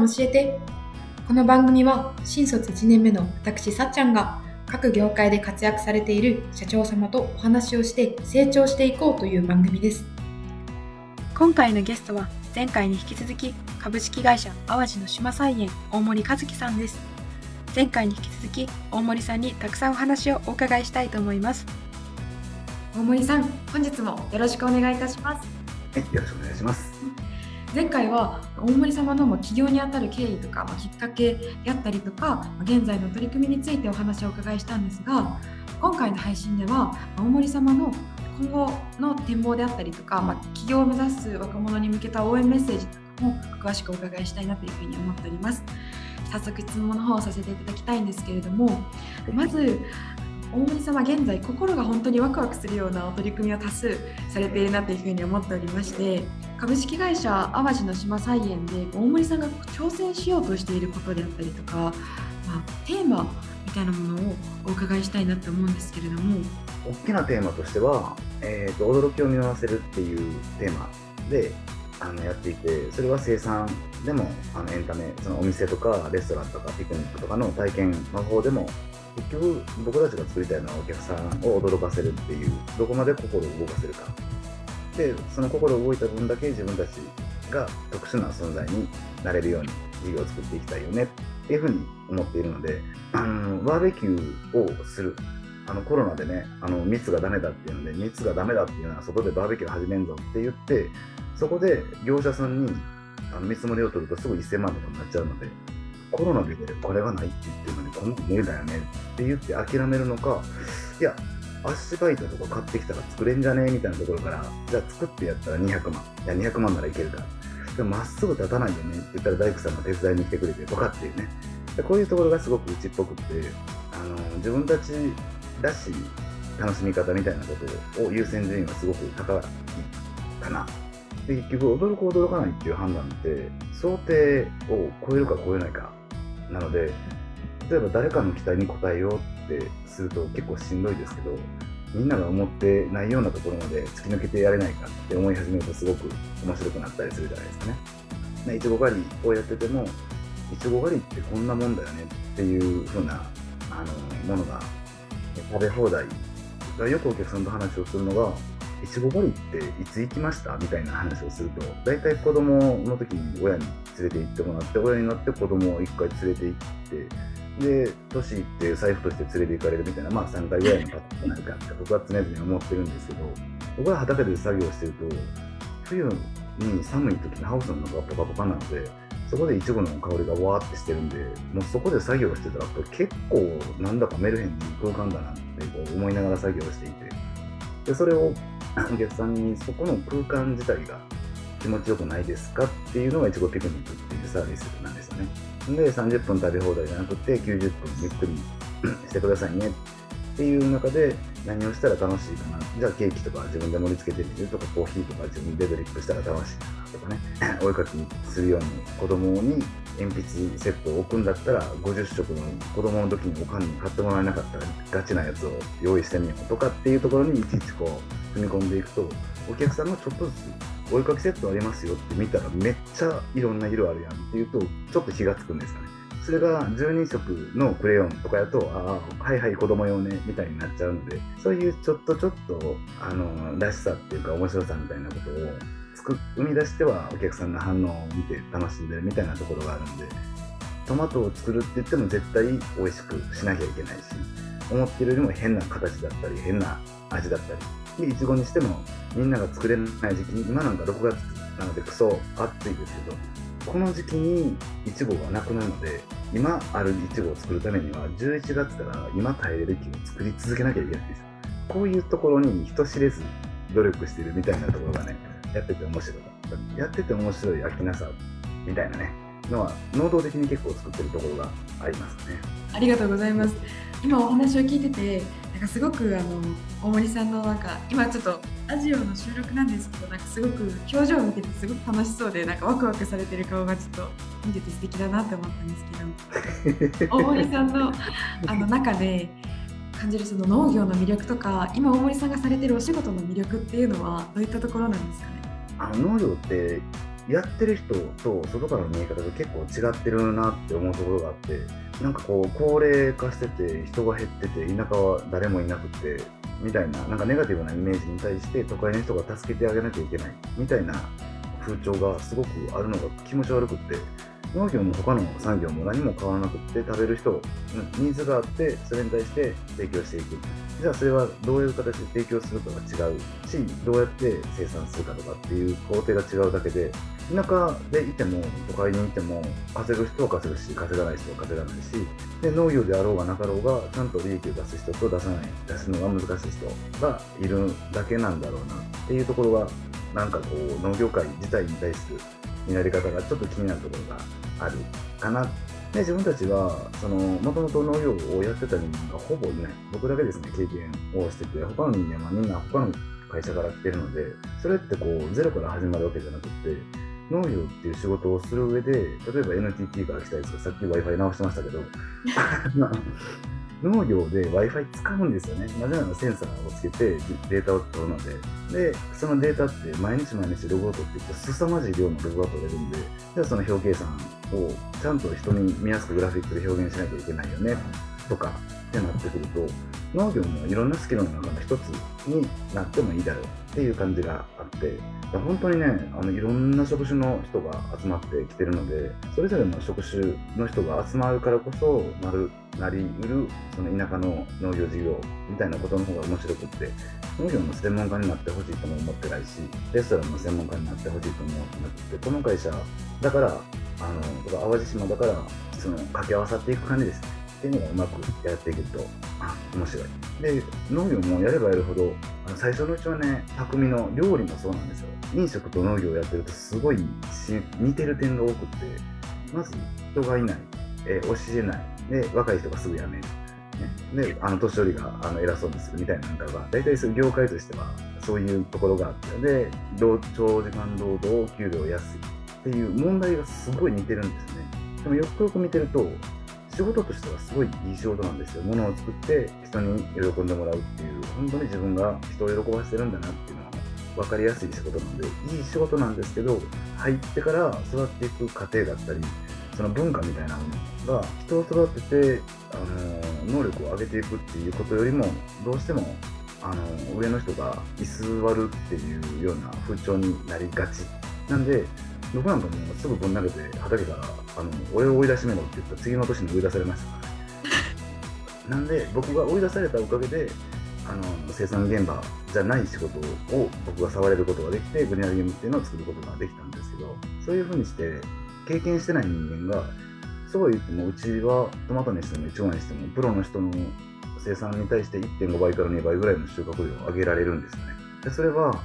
ん教えて。この番組は新卒1年目の私さっちゃんが各業界で活躍されている社長様とお話をして成長していこうという番組です。今回のゲストは前回に引き続き株式会社淡路の島菜園大森和樹さんです。前回に引き続き大森さんにたくさんお話をお伺いしたいと思います。大森さん本日もよろしくお願いいたします。はいよろしくお願いします前回は大森様の起業にあたる経緯とか、まきっかけであったりとか現在の取り組みについてお話をお伺いしたんですが今回の配信では大森様の今後の展望であったりとか、ま、起業を目指す若者に向けた応援メッセージとかも詳しくお伺いしたいなというふうに思っております。早速質問の方をさせていただきたいんですけれどもまず大森様現在心が本当にワクワクするような取り組みを多数されているなというふうに思っておりまして株式会社淡路の島菜園で大森さんが挑戦しようとしていることであったりとか、まあ、テーマみたいなものをお伺いしたいなと思うんですけれども。大きなテーマとしては、えーと、驚きを見逃せるっていうテーマであのやっていてそれは生産でもあのエンタメそのお店とかレストランとかピクニックとかの体験の方でも結局僕たちが作りたいのはお客さんを驚かせるっていうどこまで心を動かせるか。でその心動いた分だけ自分たちが特殊な存在になれるように事業を作っていきたいよねっていうふうに思っているのであのバーベキューをする。あのコロナでねあの密がダメだっていうので密がダメだっていうのは外でバーベキュー始めんぞって言ってそこで業者さんにあの見積もりを取るとすぐ1000万とかになっちゃうのでコロナでこれがないって言ってるのにこんな無理だよねって言って諦めるのかいや足場板とか買ってきたら作れんじゃね？えみたいなところからじゃあ作ってやったら200万。いや200万ならいけるかでもまっすぐ立たないよね？って言ったら大工さんが手伝いに来てくれてとかっていうね。でこういうところがすごくうちっぽくってあの自分たちらしい楽しみ方みたいなことを優先順位はすごく高いかな。で結局驚く驚かないっていう判断って想定を超えるか超えないかなので例えば誰かの期待に応えようってすると結構しんどいですけどみんなが思ってないようなところまで突き抜けてやれないかって思い始めるとすごく面白くなったりするじゃないですかね。いちご狩りをやっててもいちご狩りってこんなもんだよねっていう風なあのものが食べ放題よくお客さんと話をするのがいちご狩りっていつ行きましたみたいな話をすると大体子供の時に親に連れて行ってもらって親になって子供を1回連れて行ってで年いって財布として連れて行かれるみたいなまあ3回ぐらいのパターンないかって僕は常々思ってるんですけど僕は畑で作業してると冬に寒い時にハウスの中がポカポカなのでそこでいちごの香りがわーってしてるんでもうそこで作業してたらこれ結構なんだかメルヘンに空間だなってこう思いながら作業していてでそれをお客さんにそこの空間自体が気持ちよくないですかっていうのがいちごピクニックっていうサービスなんですよね。で、30分食べ放題じゃなくて90分ゆっくりしてくださいねっていう中で何をしたら楽しいかな。じゃあケーキとか自分で盛り付けてみるとかコーヒーとか自分でドリップしたら楽しいかなとかね。お絵かきするように子供に鉛筆セットを置くんだったら50色の子供の時におかんに買ってもらえなかったらガチなやつを用意してみようとかっていうところにいちいちこう踏み込んでいくとお客さんがちょっとずつお絵かきセットありますよって見たらめっちゃいろんな色あるやんっていうとちょっと火がつくんですかね。それが12色のクレヨンとかやとああはいはい子供用ねみたいになっちゃうのでそういうちょっとちょっとあのらしさっていうか面白さみたいなことを作生み出してはお客さんの反応を見て楽しんでるみたいなところがあるんでトマトを作るって言っても絶対美味しくしなきゃいけないし。思ってるよりも変な形だったり変な味だったり。でいちごにしてもみんなが作れない時期に今なんか6月なのでクソ暑いですけどこの時期にいちごがなくなるので今あるいちごを作るためには11月から今耐えれる木を作り続けなきゃいけないんですこういうところに人知れず努力してるみたいなところがねやってて面白かった。やってて面白い飽きなさみたいなね、のは、能動的に結構作ってるところがありますね。ありがとうございます。今お話を聞いてて、なんかすごくあの大森さんのなんか今ちょっとラジオの収録なんですけど、なんかすごく表情を見ててすごく楽しそうで、なんかワクワクされてる顔がちょっと見てて素敵だなって思ったんですけど、大森さんのあの中で感じるその農業の魅力とか、今大森さんがされてるお仕事の魅力っていうのはどういったところなんですかね？あの農業ってやってる人と外からの見え方が結構違ってるなって思うところがあってなんかこう高齢化してて人が減ってて田舎は誰もいなくてみたいななんかネガティブなイメージに対して都会の人が助けてあげなきゃいけないみたいな風潮がすごくあるのが気持ち悪くって農業も他の産業も何も変わらなくって食べる人うんニーズがあってそれに対して提供していく。じゃあそれはどういう形で提供するかが違うしどうやって生産するかとかっていう工程が違うだけで田舎でいても都会にいても稼ぐ人は稼ぐし稼がない人は稼がないしで農業であろうがなかろうがちゃんと利益を出す人と出さない出すのが難しい人がいるだけなんだろうなっていうところがなんかこう農業界自体に対する見られ方がちょっと気になるところがあるかな。で自分たちはそのもともと農業をやってた人間がほぼいない。僕だけですね経験をしてて他の人間はみんな他の会社から来てるのでそれってこうゼロから始まるわけじゃなくて農業っていう仕事をする上で例えば NTT から来たやつがさっき w i f i 直してましたけど 農業で Wi-Fi 使うんですよね。なぜならセンサーをつけてデータを取るので。で、そのデータって毎日毎日ログを取っていくと凄まじい量のログが取れるんで、じゃあその表計算をちゃんと人に見やすくグラフィックで表現しなきゃいけないよね、とかってなってくると、農業もいろんなスキルの中の一つになってもいいだろうっていう感じがあって本当にねあのいろんな職種の人が集まってきてるのでそれぞれの職種の人が集まるからこそなるなりうるその田舎の農業事業みたいなことの方が面白くって農業の専門家になってほしいとも思ってないしレストランの専門家になってほしいとも思ってなくてこの会社だからあの淡路島だからその掛け合わさっていく感じです。ねっていうのがうまくやっていけるとあ面白い。で農業もやればやるほどあの最初のうちはね匠の料理もそうなんですよ。飲食と農業をやってるとすごい似てる点が多くてまず人がいない、え、教えない。で若い人がすぐ辞める。ね、であの年寄りがあの偉そうにするみたいなのが大体そういう業界としてはそういうところがあってで長時間労働給料安いっていう問題がすごい似てるんですね。でもよくよく見てると仕事としてはすごいいい仕事なんですよ。物を作って人に喜んでもらうっていう、本当に自分が人を喜ばせてるんだなっていうのは分かりやすい仕事なので、いい仕事なんですけど、入ってから育っていく過程だったり、その文化みたいなものが人を育てて、あの能力を上げていくっていうことよりも、どうしてもあの上の人が居座るっていうような風潮になりがち。なんで、僕なんかもうすぐぶん投げて畑からあの俺を追い出しめろって言ったら次の年に追い出されましたからなんで僕が追い出されたおかげであの生産現場じゃない仕事を僕が触れることができてグリーナリゲームっていうのを作ることができたんですけどそういうふうにして経験してない人間がそうは言ってもうちはトマトにしてもイチゴにしてもプロの人の生産に対して1.5倍から2倍ぐらいの収穫量を上げられるんですよね。でそれは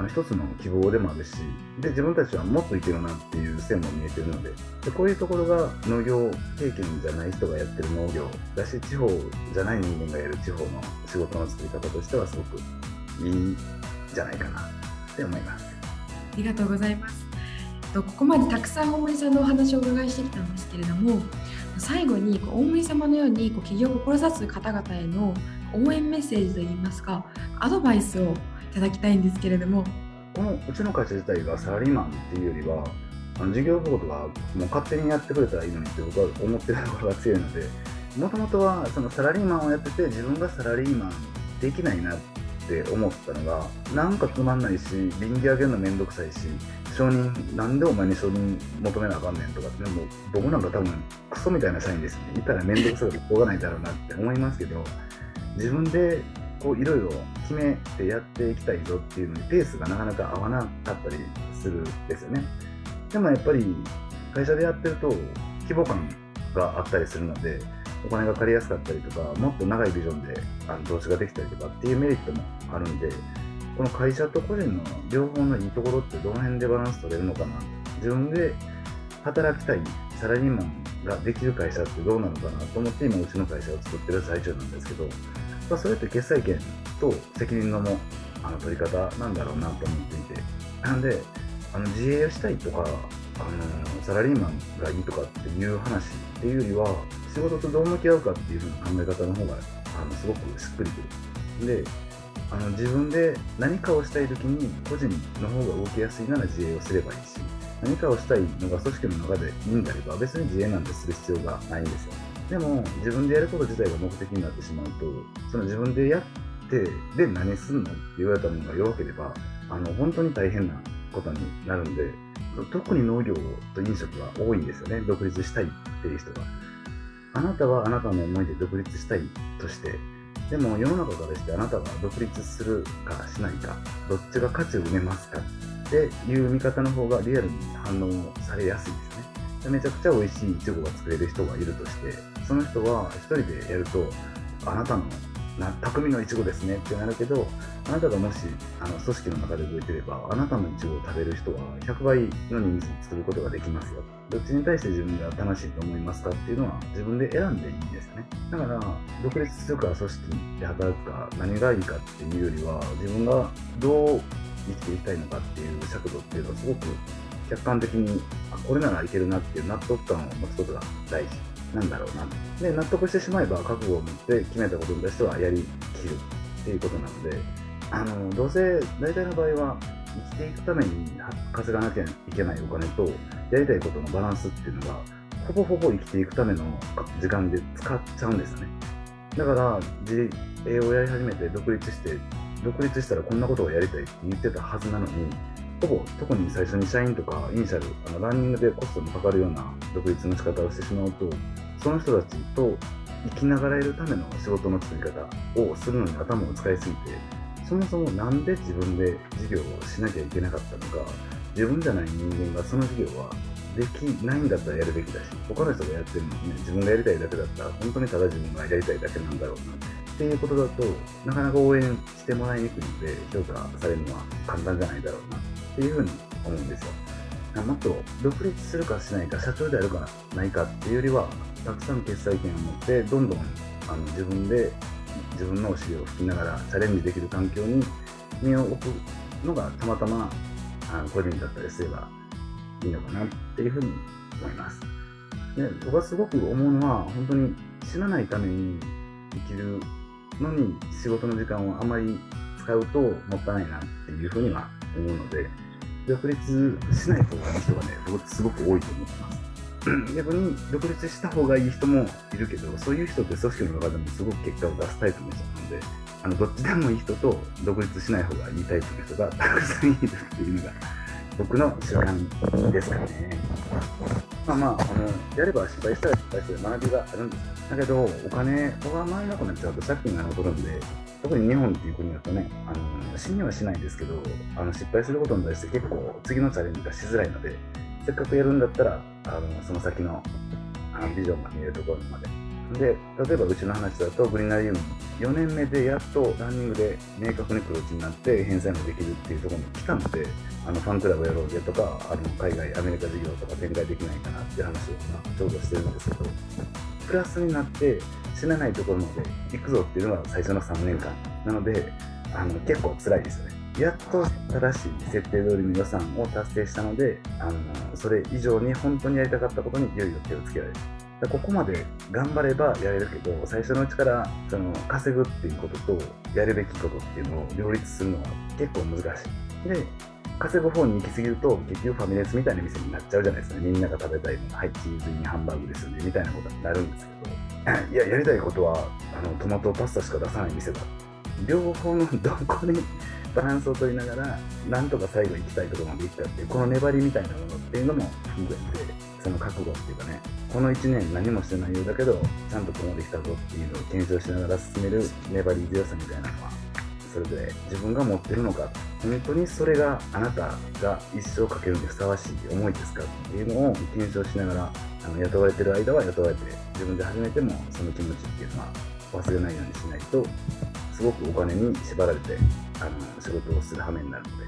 あの一つの希望でもあるしで自分たちはもっといけるなっていう線も見えてるのででこういうところが農業経験じゃない人がやってる農業だし地方じゃない人間がやる地方の仕事の作り方としてはすごくいいんじゃないかなって思います。ありがとうございます。ここまでたくさん大森さんのお話をお伺いしてきたんですけれども最後に大森様のように起業を志す方々への応援メッセージといいますかアドバイスをただきたいんですけれども。このうちの会社自体がサラリーマンっていうよりはあの事業部がもう勝手にやってくれたらいいのにって僕は思ってるところが強いのでもともとはそのサラリーマンをやってて自分がサラリーマンできないなって思ったのがなんかつまんないし便宜上げるのめんどくさいし承認なんでお前に承認求めなあかんねんとかっても僕なんか多分クソみたいな社員ですね。いたらめんどくさくてしょうがないだろうなって思いますけど自分でこういろいろ決めてやっていきたいぞっていうのにペースがなかなか合わなかったりするんですよね。でもやっぱり会社でやってると規模感があったりするのでお金が借りやすかったりとかもっと長いビジョンであの投資ができたりとかっていうメリットもあるんでこの会社と個人の両方のいいところってどの辺でバランス取れるのかな自分で働きたいサラリーマンができる会社ってどうなのかなと思って今うちの会社を作ってる最中なんですけどまあ、それって決裁権と責任のもあの取り方なんだろうなと思っていて。なんであの自営をしたいとかあのサラリーマンがいいとかっていう話っていうよりは仕事とどう向き合うかっていう風な考え方の方があのすごくしっくりくる。であの自分で何かをしたい時に個人の方が動きやすいなら自営をすればいいし何かをしたいのが組織の中でいいんであれば別に自営なんてする必要がないんですよね。でも自分でやること自体が目的になってしまうとその自分でやってで何すんの？って言われたものが弱ければあの本当に大変なことになるんで特に農業と飲食は多いんですよね。独立したいっていう人が。あなたはあなたの思いで独立したいとしてでも世の中からしてあなたが独立するかしないかどっちが価値を埋めますかっていう見方の方がリアルに反応されやすいですね。めちゃくちゃ美味しいイチゴが作れる人がいるとしてその人は一人でやるとあなたのな匠のいちごですねってなるけどあなたがもしあの組織の中で動いてればあなたのいちごを食べる人は100倍の人数作ることができますよ。どっちに対して自分が楽しいと思いますかっていうのは自分で選んでいいんですよね。だから独立するか組織で働くか何がいいかっていうよりは自分がどう生きていきたいのかっていう尺度っていうのはすごく客観的にあこれならいけるなっていう納得感を持つことが大事なんだろうなで納得してしまえば覚悟を持って決めたことに対してはやりきるっていうことなのであのどうせ大体の場合は生きていくために稼がなきゃいけないお金とやりたいことのバランスっていうのがほぼほぼ生きていくための時間で使っちゃうんですね。だから自営をやり始めて独立して独立したらこんなことをやりたいって言ってたはずなのにほぼ特に最初に社員とかイニシャルあのランニングでコストのかかるような独立の仕方をしてしまうとその人たちと生きながらえるための仕事の作り方をするのに頭を使いすぎてそもそも何で自分で事業をしなきゃいけなかったのか自分じゃない人間がその事業はできないんだったらやるべきだし他の人がやってるのにね自分がやりたいだけだったら本当にただ自分がやりたいだけなんだろうなっていうことだとなかなか応援してもらいにくいので評価されるのは簡単じゃないだろうな。っていうふうに思うんですよもっと独立するかしないか社長であるかないかっていうよりはたくさん決済権を持ってどんどんあの自分で自分のお尻を拭きながらチャレンジできる環境に身を置くのがたまたまあの個人だったりすればいいのかなっていうふうに思います。で僕はすごく思うのは本当に死なないために生きるのに仕事の時間をあまり使うともったいないなっていうふうには思うので独立しない方がいい人がね僕すごく多いと思ってます。逆に独立した方がいい人もいるけどそういう人って組織の中でもすごく結果を出すタイプの人なのであのどっちでもいい人と独立しない方がいいタイプの人がたくさんいるっていうのが僕の主観ですかね。まあまあ、あのやれば失敗したら失敗する学びがあるんですだけど、お金が回らなくなっちゃうと借金が残るんで、特に日本っていう国だとね、あの信用はしないんですけど、あの失敗することに対して結構次のチャレンジがしづらいので、せっかくやるんだったら、あのその先のあのビジョンが見えるところまで。で、例えばうちの話だと、グリーナリウム、4年目でやっとランニングで明確に黒字になって返済もできるっていうところに来たので、あのファンクラブやろうぜとか、あの海外、アメリカ事業とか展開できないかなっていう話をちょうどしてるんですけど、プラスになって死なないところまで行くぞっていうのが最初の3年間なので、あの結構辛いですよね。やっと正しい設定通りの予算を達成したので、あのそれ以上に本当にやりたかったことにいよいよ手をつけられる。ここまで頑張ればやれるけど、最初のうちからその稼ぐっていうこととやるべきことっていうのを両立するのは結構難しい。で、稼ぐ方に行き過ぎると、結局ファミレスみたいな店になっちゃうじゃないですか、みんなが食べたいの、はい、チーズにハンバーグですよね、みたいなことになるんですけど、いや、やりたいことは、あのトマトパスタしか出さない店だ。両方のどこにバランスを取りながら、なんとか最後行きたいところまで行ったっていう、この粘りみたいなものっていうのも含めて、その覚悟っていうかね、この1年何もしてないようだけど、ちゃんとここまで来たぞっていうのを検証しながら進める粘り強さみたいなのは、それぞれ自分が持ってるのか、本当にそれがあなたが一生かけるにふさわしい思いですかっていうのを検証しながら、あの雇われてる間は雇われて、自分で始めてもその気持ちっていうのは忘れないようにしないと、すごくお金に縛られてあの仕事をする羽目になるので、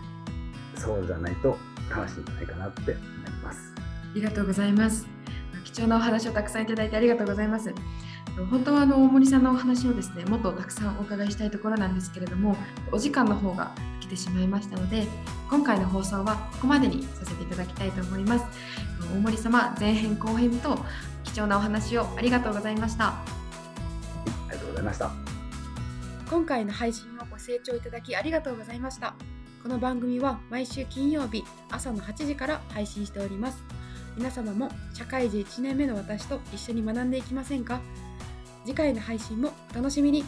そうじゃないと楽しいんじゃないかなって思います。ありがとうございます。貴重なお話をたくさんいただいてありがとうございます。本当はあの大森さんのお話をですねもっとたくさんお伺いしたいところなんですけれどもお時間の方が来てしまいましたので今回の放送はここまでにさせていただきたいと思います。大森様前編後編と貴重なお話をありがとうございました。ありがとうございました。今回の配信をご清聴いただきありがとうございました。この番組は毎週金曜日朝の8時から配信しております皆様も社会人1年目の私と一緒に学んでいきませんか？次回の配信もお楽しみに。